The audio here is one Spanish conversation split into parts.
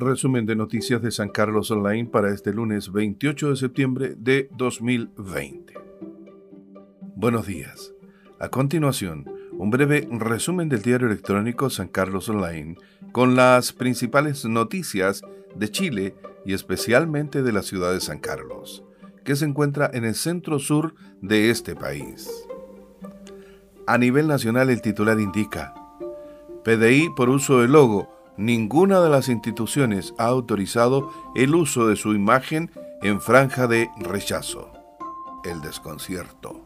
resumen de noticias de San Carlos Online para este lunes 28 de septiembre de 2020. Buenos días. A continuación, un breve resumen del diario electrónico San Carlos Online con las principales noticias de Chile y especialmente de la ciudad de San Carlos, que se encuentra en el centro sur de este país. A nivel nacional el titular indica, PDI por uso del logo, ninguna de las instituciones ha autorizado el uso de su imagen en franja de rechazo. El desconcierto.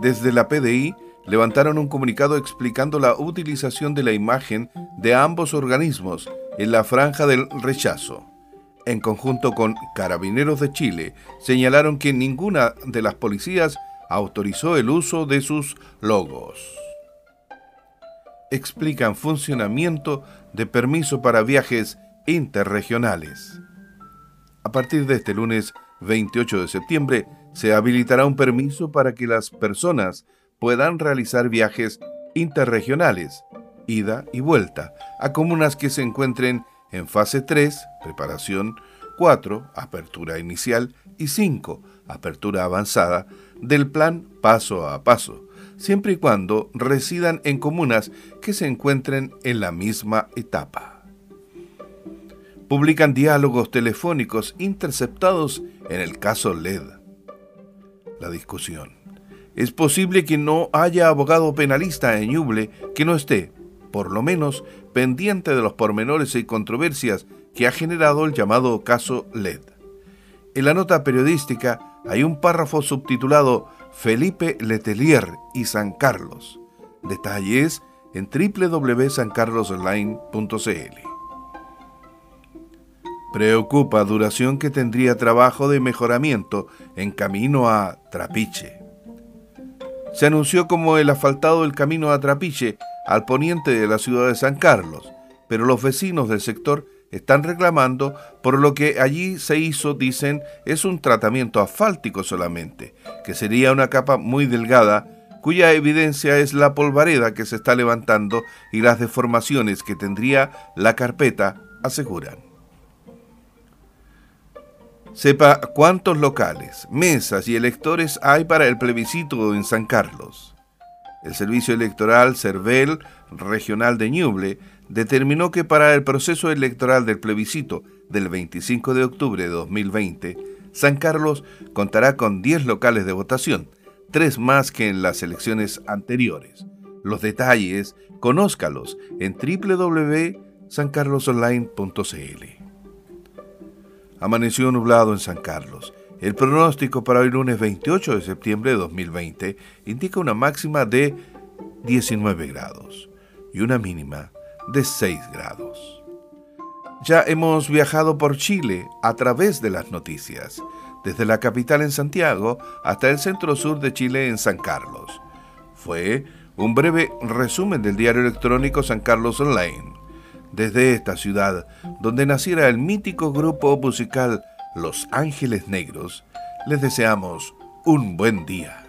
Desde la PDI levantaron un comunicado explicando la utilización de la imagen de ambos organismos en la franja del rechazo. En conjunto con Carabineros de Chile, señalaron que ninguna de las policías autorizó el uso de sus logos. Explican funcionamiento de permiso para viajes interregionales. A partir de este lunes 28 de septiembre, se habilitará un permiso para que las personas puedan realizar viajes interregionales, ida y vuelta, a comunas que se encuentren en fase 3, preparación, 4, apertura inicial y 5, apertura avanzada, del plan paso a paso, siempre y cuando residan en comunas que se encuentren en la misma etapa. Publican diálogos telefónicos interceptados en el caso LED. La discusión. Es posible que no haya abogado penalista en Ñuble que no esté, por lo menos, pendiente de los pormenores y controversias que ha generado el llamado caso LED. En la nota periodística hay un párrafo subtitulado Felipe Letelier y San Carlos. Detalles en www.sancarlosonline.cl. Preocupa duración que tendría trabajo de mejoramiento en camino a Trapiche se anunció como el asfaltado del camino a Trapiche, al poniente de la ciudad de San Carlos, pero los vecinos del sector están reclamando por lo que allí se hizo, dicen, es un tratamiento asfáltico solamente, que sería una capa muy delgada, cuya evidencia es la polvareda que se está levantando y las deformaciones que tendría la carpeta, aseguran. Sepa cuántos locales, mesas y electores hay para el plebiscito en San Carlos. El Servicio Electoral CERVEL Regional de Ñuble determinó que para el proceso electoral del plebiscito del 25 de octubre de 2020, San Carlos contará con 10 locales de votación, tres más que en las elecciones anteriores. Los detalles, conózcalos en www.sancarlosonline.cl. Amaneció nublado en San Carlos. El pronóstico para hoy lunes 28 de septiembre de 2020 indica una máxima de 19 grados y una mínima de 6 grados. Ya hemos viajado por Chile a través de las noticias, desde la capital en Santiago hasta el centro sur de Chile en San Carlos. Fue un breve resumen del diario electrónico San Carlos Online desde esta ciudad, donde naciera el mítico grupo musical Los Ángeles Negros, les deseamos un buen día.